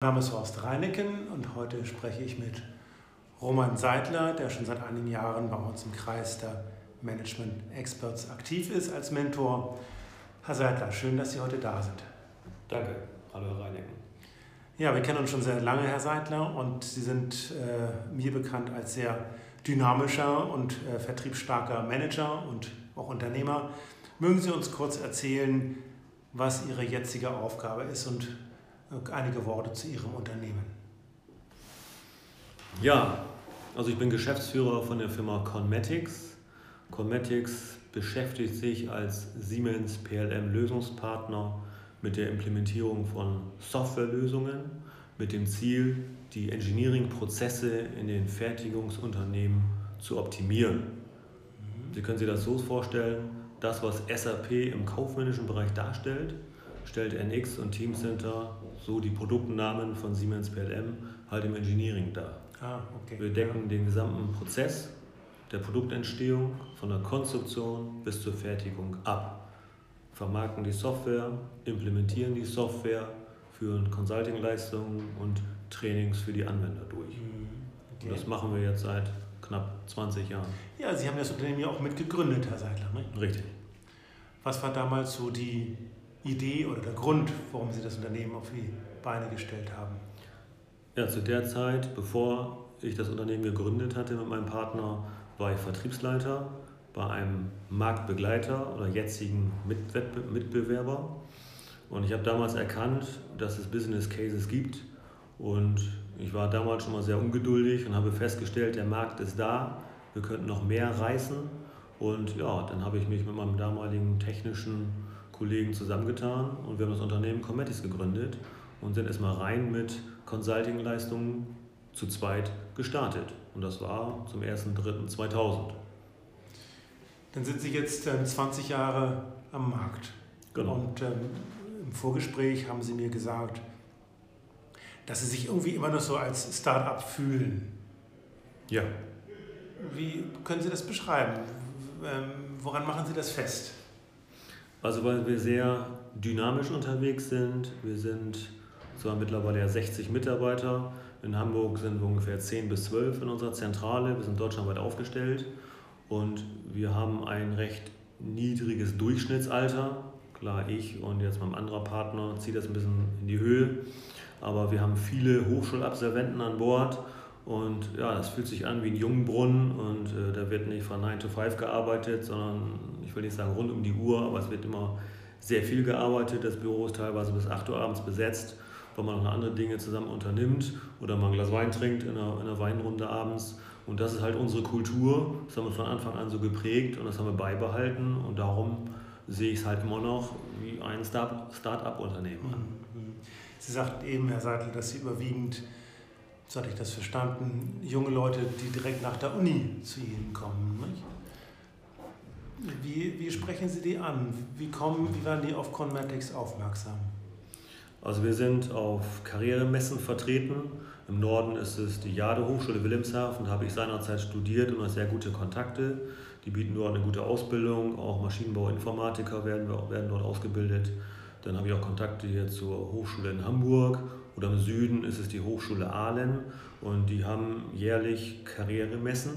Mein Name ist Horst Reineken und heute spreche ich mit Roman Seidler, der schon seit einigen Jahren bei uns im Kreis der Management Experts aktiv ist als Mentor. Herr Seidler, schön, dass Sie heute da sind. Danke. Hallo, Herr Reineken. Ja, wir kennen uns schon sehr lange, Herr Seidler, und Sie sind äh, mir bekannt als sehr dynamischer und äh, vertriebsstarker Manager und auch Unternehmer. Mögen Sie uns kurz erzählen, was Ihre jetzige Aufgabe ist und einige Worte zu Ihrem Unternehmen. Ja, also ich bin Geschäftsführer von der Firma Conmetics. Conmetics beschäftigt sich als Siemens PLM Lösungspartner mit der Implementierung von Softwarelösungen mit dem Ziel, die Engineering-Prozesse in den Fertigungsunternehmen zu optimieren. Mhm. Sie können sich das so vorstellen, das, was SAP im kaufmännischen Bereich darstellt, stellt NX und Teamcenter so die Produktnamen von Siemens PLM halt im Engineering dar. Ah, okay. Wir decken ja. den gesamten Prozess der Produktentstehung von der Konstruktion bis zur Fertigung ab. Vermarkten die Software, implementieren die Software, führen Consulting-Leistungen und Trainings für die Anwender durch. Mhm. Okay. Und das machen wir jetzt seit knapp 20 Jahren. Ja, Sie haben das Unternehmen ja auch mitgegründet, Herr Seidler. Ne? Richtig. Was war damals so die Idee oder der Grund, warum Sie das Unternehmen auf die Beine gestellt haben? Ja, zu der Zeit, bevor ich das Unternehmen gegründet hatte mit meinem Partner, war ich Vertriebsleiter bei einem Marktbegleiter oder jetzigen Mitbewerber. Und ich habe damals erkannt, dass es Business Cases gibt. Und ich war damals schon mal sehr ungeduldig und habe festgestellt, der Markt ist da, wir könnten noch mehr reißen. Und ja, dann habe ich mich mit meinem damaligen technischen Kollegen zusammengetan und wir haben das Unternehmen Cometis gegründet und sind erstmal rein mit Consulting-Leistungen zu zweit gestartet. Und das war zum 1.3.2000. Dann sind Sie jetzt ähm, 20 Jahre am Markt. Genau. Und ähm, im Vorgespräch haben Sie mir gesagt, dass Sie sich irgendwie immer noch so als Start-up fühlen. Ja. Wie können Sie das beschreiben? Ähm, woran machen Sie das fest? Also weil wir sehr dynamisch unterwegs sind. Wir sind zwar mittlerweile ja 60 Mitarbeiter. In Hamburg sind wir ungefähr 10 bis 12 in unserer Zentrale. Wir sind deutschlandweit aufgestellt und wir haben ein recht niedriges Durchschnittsalter. Klar, ich und jetzt mein anderer Partner zieht das ein bisschen in die Höhe. Aber wir haben viele Hochschulabsolventen an Bord und ja, das fühlt sich an wie ein Jungbrunnen und äh, da wird nicht von 9 to 5 gearbeitet, sondern ich will nicht sagen rund um die Uhr, aber es wird immer sehr viel gearbeitet. Das Büro ist teilweise bis 8 Uhr abends besetzt, weil man noch andere Dinge zusammen unternimmt oder mal ein Glas Wein trinkt in einer, in einer Weinrunde abends. Und das ist halt unsere Kultur. Das haben wir von Anfang an so geprägt und das haben wir beibehalten. Und darum sehe ich es halt immer noch wie ein Start-up-Unternehmen an. Mhm. Sie sagten eben, Herr Seidel, dass Sie überwiegend so hatte ich das verstanden, junge Leute, die direkt nach der Uni zu Ihnen kommen. Nicht? Wie, wie sprechen Sie die an? Wie, kommen, wie werden die auf Conmatics aufmerksam? Also wir sind auf Karrieremessen vertreten. Im Norden ist es die Jade Hochschule Wilhelmshaven, da habe ich seinerzeit studiert und habe sehr gute Kontakte. Die bieten dort eine gute Ausbildung, auch Maschinenbauinformatiker werden, werden dort ausgebildet. Dann habe ich auch Kontakte hier zur Hochschule in Hamburg oder im Süden ist es die Hochschule Aalen und die haben jährlich Karrieremessen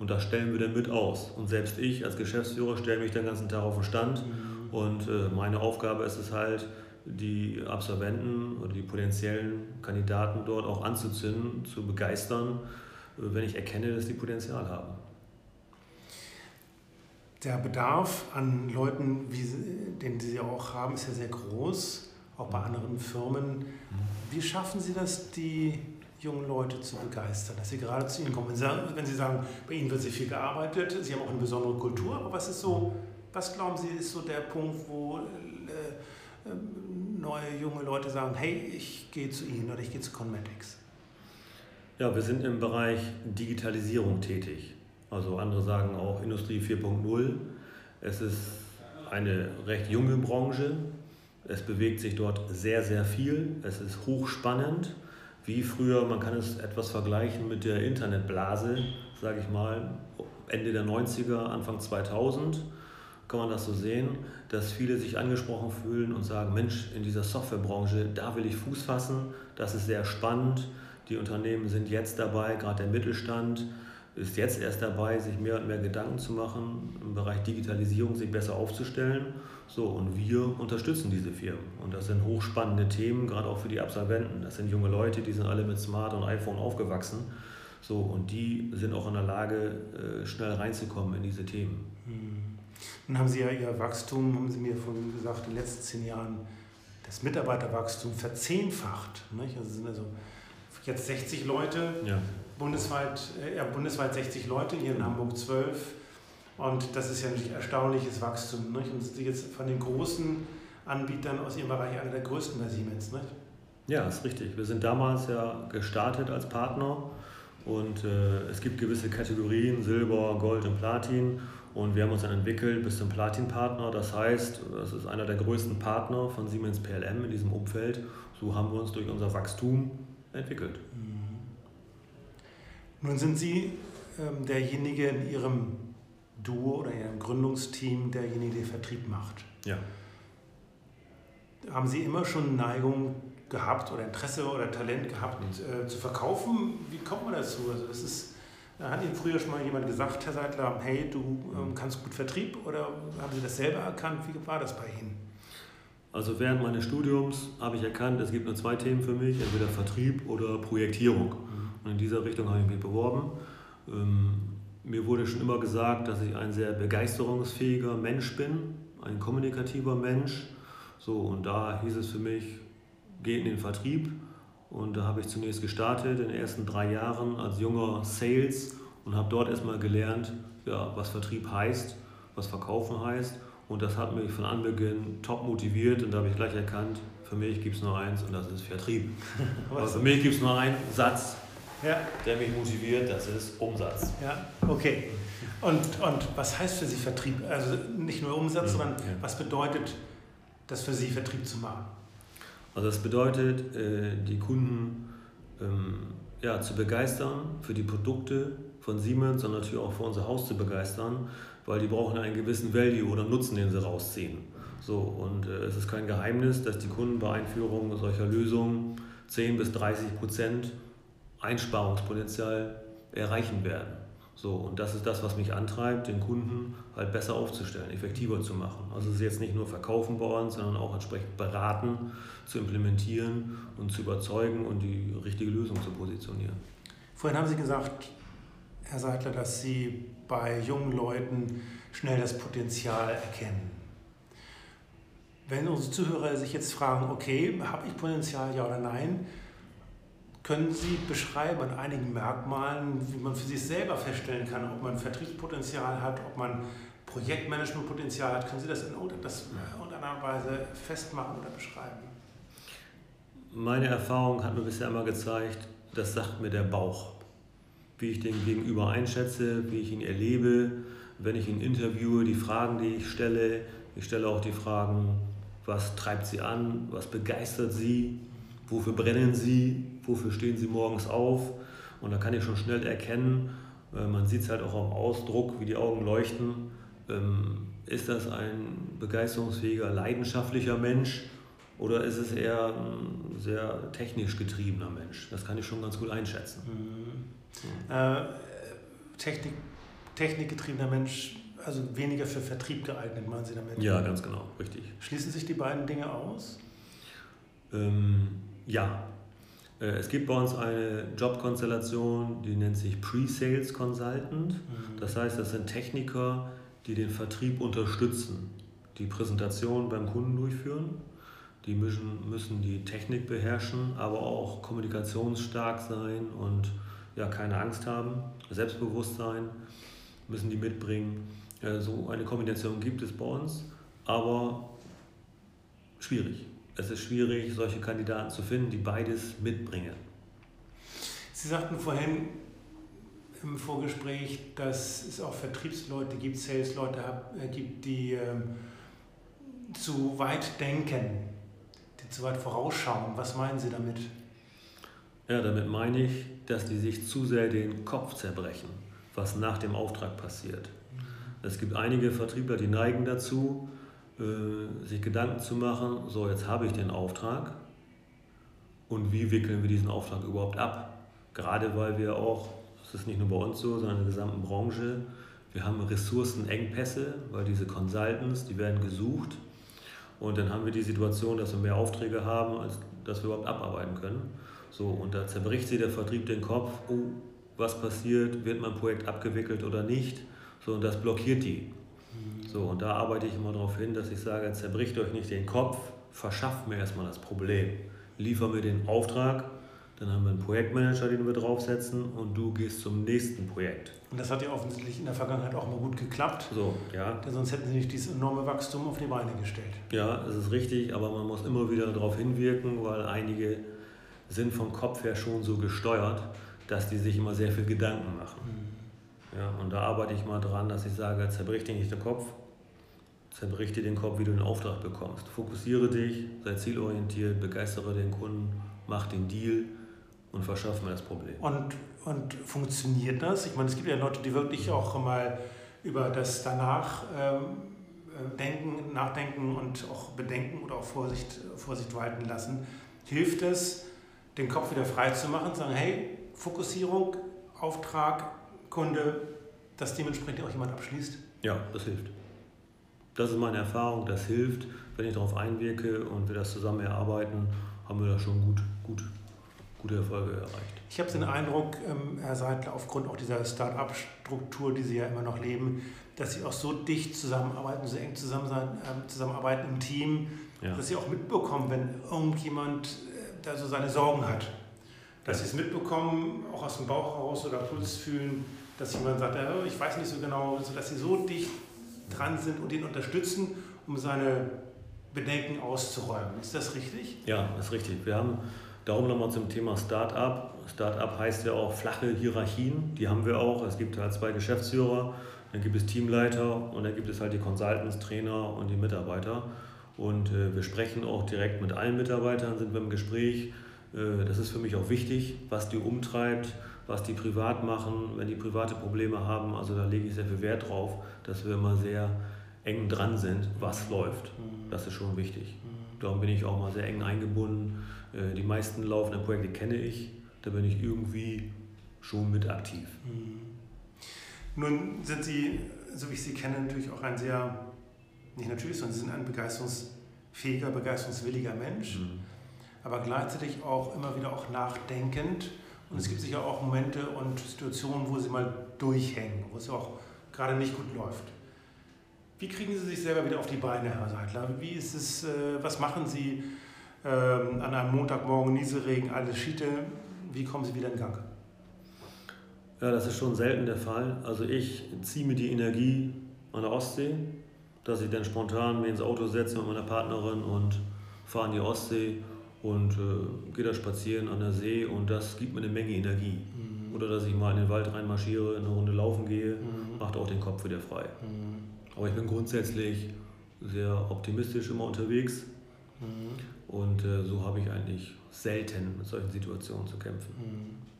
und da stellen wir dann mit aus. Und selbst ich als Geschäftsführer stelle mich den ganzen Tag auf den Stand mhm. und äh, meine Aufgabe ist es halt, die Absolventen oder die potenziellen Kandidaten dort auch anzuzünden, zu begeistern, äh, wenn ich erkenne, dass die Potenzial haben der Bedarf an Leuten, wie, den Sie auch haben, ist ja sehr groß, auch bei anderen Firmen. Wie schaffen Sie das, die jungen Leute zu begeistern, dass sie gerade zu Ihnen kommen? Wenn Sie sagen, bei Ihnen wird sehr viel gearbeitet, Sie haben auch eine besondere Kultur, aber was ist so, was glauben Sie, ist so der Punkt, wo äh, äh neue junge Leute sagen, hey, ich gehe zu Ihnen oder ich gehe zu Conmetics? Ja, wir sind im Bereich Digitalisierung tätig. Also andere sagen auch Industrie 4.0. Es ist eine recht junge Branche. Es bewegt sich dort sehr, sehr viel. Es ist hochspannend. Wie früher, man kann es etwas vergleichen mit der Internetblase, sage ich mal, Ende der 90er, Anfang 2000. kann man das so sehen, dass viele sich angesprochen fühlen und sagen, Mensch, in dieser Softwarebranche, da will ich Fuß fassen, das ist sehr spannend. Die Unternehmen sind jetzt dabei, gerade der Mittelstand ist jetzt erst dabei, sich mehr und mehr Gedanken zu machen, im Bereich Digitalisierung sich besser aufzustellen. So, und wir unterstützen diese Firmen. Und das sind hochspannende Themen, gerade auch für die Absolventen. Das sind junge Leute, die sind alle mit Smart und iPhone aufgewachsen. So, und die sind auch in der Lage, äh, schnell reinzukommen in diese Themen. Hm. Nun haben Sie ja Ihr Wachstum, haben Sie mir vorhin gesagt, in den letzten zehn Jahren das Mitarbeiterwachstum verzehnfacht. Nicht? Also sind also jetzt 60 Leute, ja. Bundesweit, äh, ja, bundesweit 60 Leute, hier in Hamburg 12. Und das ist ja natürlich erstaunliches Wachstum. Nicht? Und Sie jetzt von den großen Anbietern aus Ihrem Bereich einer der größten bei Siemens. Nicht? Ja, ist richtig. Wir sind damals ja gestartet als Partner und äh, es gibt gewisse Kategorien, Silber, Gold und Platin. Und wir haben uns dann entwickelt bis zum Platin-Partner. Das heißt, das ist einer der größten Partner von Siemens PLM in diesem Umfeld. So haben wir uns durch unser Wachstum entwickelt. Mhm. Nun sind Sie ähm, derjenige in Ihrem Duo oder Ihrem Gründungsteam, derjenige, der Vertrieb macht. Ja. Haben Sie immer schon Neigung gehabt oder Interesse oder Talent gehabt, mhm. äh, zu verkaufen? Wie kommt man dazu? Also das ist, hat Ihnen früher schon mal jemand gesagt, Herr Seidler, hey, du ähm, kannst gut Vertrieb oder haben Sie das selber erkannt? Wie war das bei Ihnen? Also während meines Studiums habe ich erkannt, es gibt nur zwei Themen für mich, entweder Vertrieb oder Projektierung. Und in dieser Richtung habe ich mich beworben. Ähm, mir wurde schon immer gesagt, dass ich ein sehr begeisterungsfähiger Mensch bin, ein kommunikativer Mensch. So, und da hieß es für mich, geh in den Vertrieb. Und da habe ich zunächst gestartet in den ersten drei Jahren als junger Sales und habe dort erstmal gelernt, ja, was Vertrieb heißt, was Verkaufen heißt und das hat mich von Anbeginn top motiviert und da habe ich gleich erkannt, für mich gibt es nur eins und das ist Vertrieb. Aber für mich gibt es nur einen Satz, ja. der mich motiviert, das ist Umsatz. Ja, okay. Und, und was heißt für Sie Vertrieb? Also nicht nur Umsatz, sondern ja. was bedeutet das für Sie, Vertrieb zu machen? Also das bedeutet, äh, die Kunden ähm, ja, zu begeistern für die Produkte von Siemens und natürlich auch für unser Haus zu begeistern weil die brauchen einen gewissen Value oder Nutzen, den sie rausziehen. So, und äh, es ist kein Geheimnis, dass die Kunden bei Einführung solcher Lösungen 10 bis 30 Prozent Einsparungspotenzial erreichen werden. So, und das ist das, was mich antreibt, den Kunden halt besser aufzustellen, effektiver zu machen. Also es ist jetzt nicht nur verkaufen uns, sondern auch entsprechend beraten, zu implementieren und zu überzeugen und die richtige Lösung zu positionieren. Vorhin haben Sie gesagt, Herr Seidler, dass Sie bei jungen Leuten schnell das Potenzial erkennen. Wenn unsere Zuhörer sich jetzt fragen, okay, habe ich Potenzial, ja oder nein, können Sie beschreiben an einigen Merkmalen, wie man für sich selber feststellen kann, ob man Vertriebspotenzial hat, ob man Projektmanagementpotenzial hat? Können Sie das in irgendeiner Weise festmachen oder beschreiben? Meine Erfahrung hat mir bisher immer gezeigt, das sagt mir der Bauch wie ich den Gegenüber einschätze, wie ich ihn erlebe, wenn ich ihn interviewe, die Fragen, die ich stelle. Ich stelle auch die Fragen, was treibt sie an, was begeistert sie, wofür brennen sie, wofür stehen sie morgens auf. Und da kann ich schon schnell erkennen, äh, man sieht es halt auch am Ausdruck, wie die Augen leuchten, ähm, ist das ein begeisterungsfähiger, leidenschaftlicher Mensch oder ist es eher ein sehr technisch getriebener Mensch? Das kann ich schon ganz gut einschätzen. Mhm. Äh, Technik, technikgetriebener Mensch, also weniger für Vertrieb geeignet, meinen Sie damit? Ja, ganz genau, richtig. Schließen sich die beiden Dinge aus? Ähm, ja. Äh, es gibt bei uns eine Jobkonstellation, die nennt sich Pre-Sales Consultant. Mhm. Das heißt, das sind Techniker, die den Vertrieb unterstützen, die Präsentation beim Kunden durchführen. Die müssen, müssen die Technik beherrschen, aber auch kommunikationsstark sein und ja, keine Angst haben, Selbstbewusstsein müssen die mitbringen. So eine Kombination gibt es bei uns, aber schwierig. Es ist schwierig, solche Kandidaten zu finden, die beides mitbringen. Sie sagten vorhin im Vorgespräch, dass es auch Vertriebsleute gibt, Salesleute äh, gibt, die ähm, zu weit denken, die zu weit vorausschauen. Was meinen Sie damit? Ja, damit meine ich, dass die sich zu sehr den Kopf zerbrechen, was nach dem Auftrag passiert. Es gibt einige Vertriebler, die neigen dazu, äh, sich Gedanken zu machen, so jetzt habe ich den Auftrag und wie wickeln wir diesen Auftrag überhaupt ab? Gerade weil wir auch, das ist nicht nur bei uns so, sondern in der gesamten Branche, wir haben Ressourcenengpässe, weil diese Consultants, die werden gesucht und dann haben wir die Situation, dass wir mehr Aufträge haben, als dass wir überhaupt abarbeiten können. So, und da zerbricht sich der Vertrieb den Kopf, oh, was passiert, wird mein Projekt abgewickelt oder nicht. So, und das blockiert die. So, und da arbeite ich immer darauf hin, dass ich sage, zerbricht euch nicht den Kopf, verschafft mir erstmal das Problem. Liefer mir den Auftrag, dann haben wir einen Projektmanager, den wir draufsetzen und du gehst zum nächsten Projekt. Und das hat ja offensichtlich in der Vergangenheit auch mal gut geklappt. So, ja. Denn sonst hätten sie nicht dieses enorme Wachstum auf die Beine gestellt. Ja, das ist richtig, aber man muss immer wieder darauf hinwirken, weil einige sind vom Kopf her schon so gesteuert, dass die sich immer sehr viel Gedanken machen. Mhm. Ja, und da arbeite ich mal dran, dass ich sage, zerbrich dir nicht den Kopf, zerbrich dir den Kopf, wie du den Auftrag bekommst. Fokussiere dich, sei zielorientiert, begeistere den Kunden, mach den Deal und verschaff mir das Problem. Und, und funktioniert das? Ich meine, es gibt ja Leute, die wirklich auch mal über das danach ähm, äh, denken, nachdenken und auch bedenken oder auch Vorsicht, Vorsicht walten lassen. Hilft es, den Kopf wieder frei zu machen, zu sagen, hey, Fokussierung, Auftrag, Kunde, dass dementsprechend auch jemand abschließt? Ja, das hilft. Das ist meine Erfahrung, das hilft. Wenn ich darauf einwirke und wir das zusammen erarbeiten, haben wir da schon gut, gut gute Erfolge erreicht. Ich habe den Eindruck, ähm, Herr Seidler, aufgrund auch dieser Start-up-Struktur, die Sie ja immer noch leben, dass Sie auch so dicht zusammenarbeiten, so eng zusammen sein, ähm, zusammenarbeiten im Team, ja. dass Sie auch mitbekommen, wenn irgendjemand äh, da so seine Sorgen hat. Dass. Sie es mitbekommen, auch aus dem Bauch raus oder Puls fühlen, dass jemand sagt, oh, ich weiß nicht so genau, dass Sie so dicht dran sind und ihn unterstützen, um seine Bedenken auszuräumen. Ist das richtig? Ja, das ist richtig. Wir haben Darum nochmal zum Thema Start-up. Start-up heißt ja auch flache Hierarchien, die haben wir auch. Es gibt halt zwei Geschäftsführer, dann gibt es Teamleiter und dann gibt es halt die Consultants, Trainer und die Mitarbeiter. Und äh, wir sprechen auch direkt mit allen Mitarbeitern, sind wir im Gespräch. Äh, das ist für mich auch wichtig, was die umtreibt, was die privat machen, wenn die private Probleme haben. Also da lege ich sehr viel Wert drauf, dass wir immer sehr eng dran sind, was läuft. Mhm. Das ist schon wichtig. Mhm. Darum bin ich auch mal sehr eng eingebunden äh, die meisten laufenden Projekte kenne ich, da bin ich irgendwie schon mit aktiv. Mhm. Nun sind Sie, so wie ich Sie kenne, natürlich auch ein sehr, nicht natürlich, sondern Sie sind ein begeisterungsfähiger, begeisterungswilliger Mensch, mhm. Aber gleichzeitig auch immer wieder auch nachdenkend. Und es gibt sicher auch Momente und Situationen, wo Sie mal durchhängen, wo es auch gerade nicht gut läuft. Wie kriegen Sie sich selber wieder auf die Beine, Herr Seidler? Wie ist es, äh, was machen Sie? ähm, an einem Montagmorgen Nieselregen, alles Schiete. Wie kommen Sie wieder in Gang? Ja, das ist schon selten der Fall. Also ich ziehe mir die Energie an der Ostsee, dass ich dann spontan mir ins Auto setze mit meiner Partnerin und fahre in die Ostsee und äh, gehe da spazieren an der See und das gibt mir eine Menge Energie. Mhm. Oder dass ich mal in den Wald reinmarschiere, eine Runde laufen gehe, mhm. macht auch den Kopf wieder frei. Mhm. Aber ich bin grundsätzlich sehr optimistisch immer unterwegs. Mhm. Und äh, so habe ich eigentlich selten mit solchen Situationen zu kämpfen. Mhm.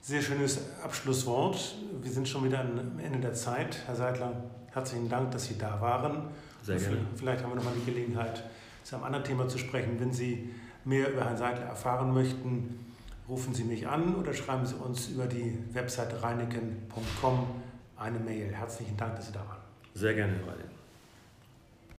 Sehr schönes Abschlusswort. Wir sind schon wieder am Ende der Zeit. Herr Seidler, herzlichen Dank, dass Sie da waren. Sehr gerne. Vielleicht haben wir noch mal die Gelegenheit, zu einem anderen Thema zu sprechen. Wenn Sie mehr über Herrn Seidler erfahren möchten, rufen Sie mich an oder schreiben Sie uns über die Website reineken.com eine Mail. Herzlichen Dank, dass Sie da waren. Sehr gerne, Herr Reineken.